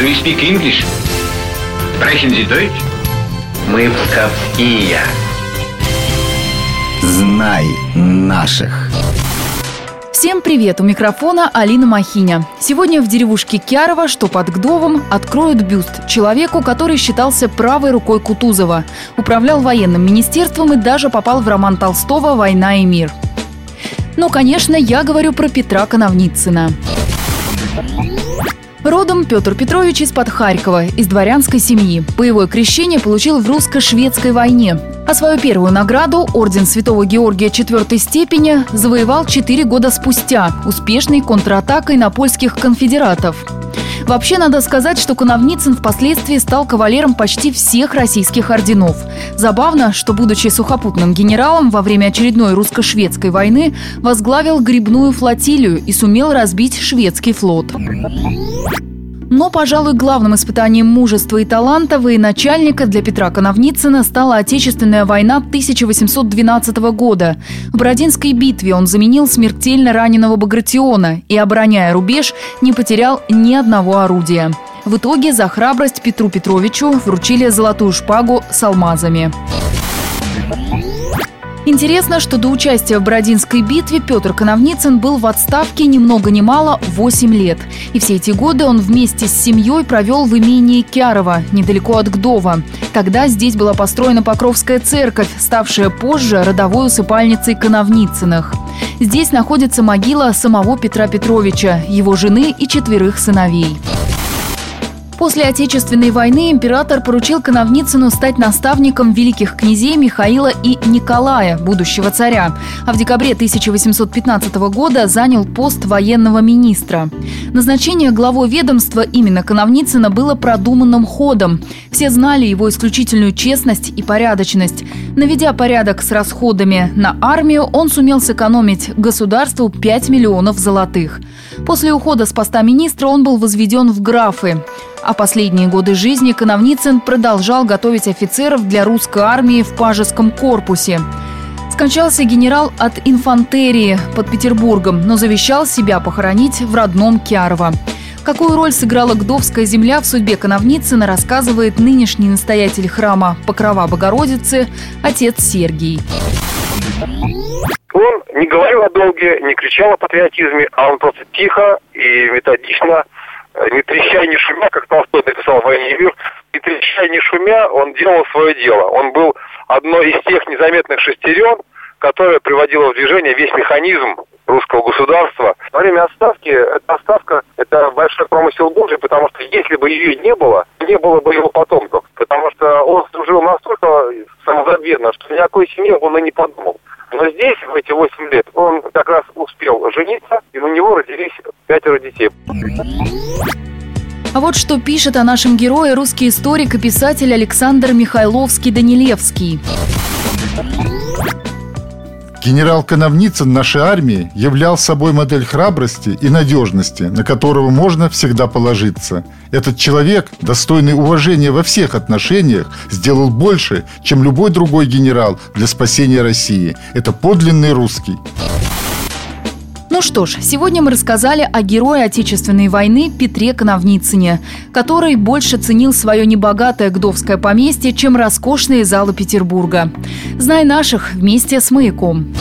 Do you speak English? Sprechen Sie Deutsch? Мы псковские. Знай наших. Всем привет! У микрофона Алина Махиня. Сегодня в деревушке Кярово, что под Гдовом, откроют бюст человеку, который считался правой рукой Кутузова, управлял военным министерством и даже попал в роман Толстого «Война и мир». Ну, конечно, я говорю про Петра Коновницына. Родом Петр Петрович из-под Харькова, из дворянской семьи. Боевое крещение получил в русско-шведской войне. А свою первую награду, орден Святого Георгия четвертой степени, завоевал четыре года спустя, успешной контратакой на польских конфедератов. Вообще, надо сказать, что Коновницын впоследствии стал кавалером почти всех российских орденов. Забавно, что, будучи сухопутным генералом, во время очередной русско-шведской войны возглавил грибную флотилию и сумел разбить шведский флот. Но, пожалуй, главным испытанием мужества и таланта военачальника для Петра Коновницына стала Отечественная война 1812 года. В Бородинской битве он заменил смертельно раненого Багратиона и, обороняя рубеж, не потерял ни одного орудия. В итоге за храбрость Петру Петровичу вручили золотую шпагу с алмазами. Интересно, что до участия в Бородинской битве Петр Коновницын был в отставке ни много ни мало 8 лет. И все эти годы он вместе с семьей провел в имении Кярова, недалеко от Гдова. Тогда здесь была построена Покровская церковь, ставшая позже родовой усыпальницей Коновницыных. Здесь находится могила самого Петра Петровича, его жены и четверых сыновей. После Отечественной войны император поручил Коновницыну стать наставником великих князей Михаила и Николая, будущего царя, а в декабре 1815 года занял пост военного министра. Назначение главой ведомства именно Коновницына было продуманным ходом. Все знали его исключительную честность и порядочность. Наведя порядок с расходами на армию, он сумел сэкономить государству 5 миллионов золотых. После ухода с поста министра он был возведен в графы. А последние годы жизни Коновницын продолжал готовить офицеров для русской армии в Пажеском корпусе. Скончался генерал от инфантерии под Петербургом, но завещал себя похоронить в родном Кярово. Какую роль сыграла Гдовская земля в судьбе Коновницына, рассказывает нынешний настоятель храма Покрова Богородицы, отец Сергий. Он не говорил о долге, не кричал о патриотизме, а он просто тихо и методично не треща, не шумя, как Толстой написал в «Войне и мир», не треща, не шумя, он делал свое дело. Он был одной из тех незаметных шестерен, которая приводила в движение весь механизм русского государства. Во время отставки, эта отставка, это большой промысел Божий, потому что если бы ее не было, не было бы его потомков. Потому что он служил настолько самозабвенно, что ни о какой семье он и не подумал. Но здесь, в эти 8 лет, он как раз успел жениться, и у него родились пятеро детей. А вот что пишет о нашем герое русский историк и писатель Александр Михайловский-Данилевский. Генерал Коновницын нашей армии являл собой модель храбрости и надежности, на которого можно всегда положиться. Этот человек, достойный уважения во всех отношениях, сделал больше, чем любой другой генерал для спасения России. Это подлинный русский. Ну что ж, сегодня мы рассказали о герое Отечественной войны Петре Коновницыне, который больше ценил свое небогатое гдовское поместье, чем роскошные залы Петербурга. Знай наших вместе с «Маяком».